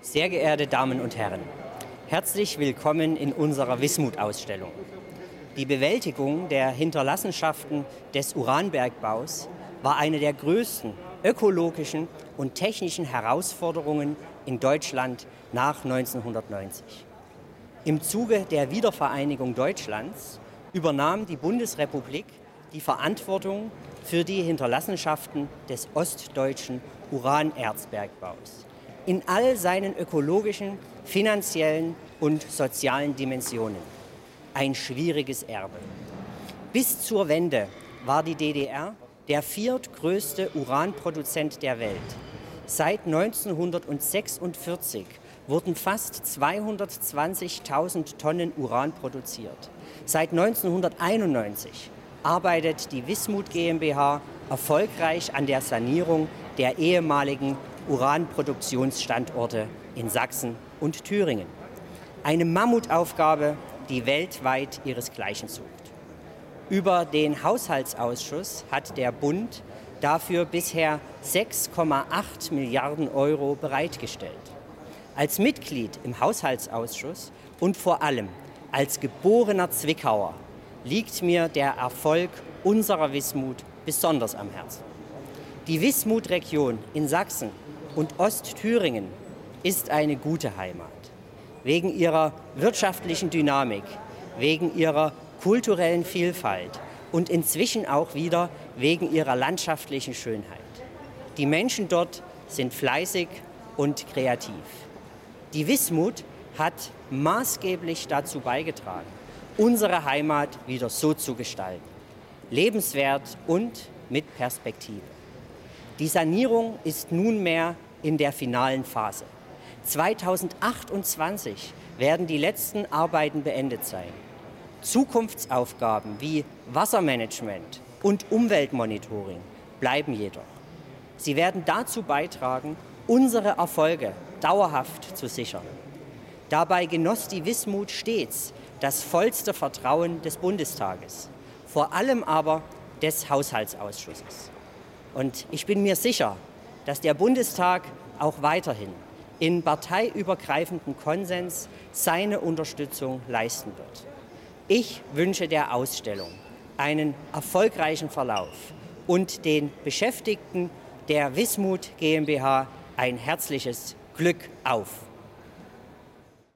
Sehr geehrte Damen und Herren, herzlich willkommen in unserer Wismut-Ausstellung. Die Bewältigung der Hinterlassenschaften des Uranbergbaus war eine der größten ökologischen und technischen Herausforderungen in Deutschland nach 1990. Im Zuge der Wiedervereinigung Deutschlands übernahm die Bundesrepublik die Verantwortung für die Hinterlassenschaften des ostdeutschen Uranerzbergbaus in all seinen ökologischen, finanziellen und sozialen Dimensionen. Ein schwieriges Erbe. Bis zur Wende war die DDR der viertgrößte Uranproduzent der Welt. Seit 1946 wurden fast 220.000 Tonnen Uran produziert. Seit 1991 arbeitet die Wismut GmbH erfolgreich an der Sanierung der ehemaligen Uranproduktionsstandorte in Sachsen und Thüringen. Eine Mammutaufgabe, die weltweit ihresgleichen sucht. Über den Haushaltsausschuss hat der Bund dafür bisher 6,8 Milliarden Euro bereitgestellt. Als Mitglied im Haushaltsausschuss und vor allem als geborener Zwickauer liegt mir der Erfolg unserer Wismut besonders am Herzen. Die Wismut-Region in Sachsen und Ostthüringen ist eine gute Heimat. Wegen ihrer wirtschaftlichen Dynamik, wegen ihrer kulturellen Vielfalt und inzwischen auch wieder wegen ihrer landschaftlichen Schönheit. Die Menschen dort sind fleißig und kreativ. Die Wismut hat maßgeblich dazu beigetragen, unsere Heimat wieder so zu gestalten. Lebenswert und mit Perspektive. Die Sanierung ist nunmehr in der finalen Phase. 2028 werden die letzten Arbeiten beendet sein. Zukunftsaufgaben wie Wassermanagement und Umweltmonitoring bleiben jedoch. Sie werden dazu beitragen, unsere Erfolge dauerhaft zu sichern. Dabei genoss die Wismut stets das vollste Vertrauen des Bundestages, vor allem aber des Haushaltsausschusses. Und ich bin mir sicher, dass der Bundestag auch weiterhin in parteiübergreifendem Konsens seine Unterstützung leisten wird. Ich wünsche der Ausstellung einen erfolgreichen Verlauf und den Beschäftigten der Wismut GmbH ein herzliches Glück auf.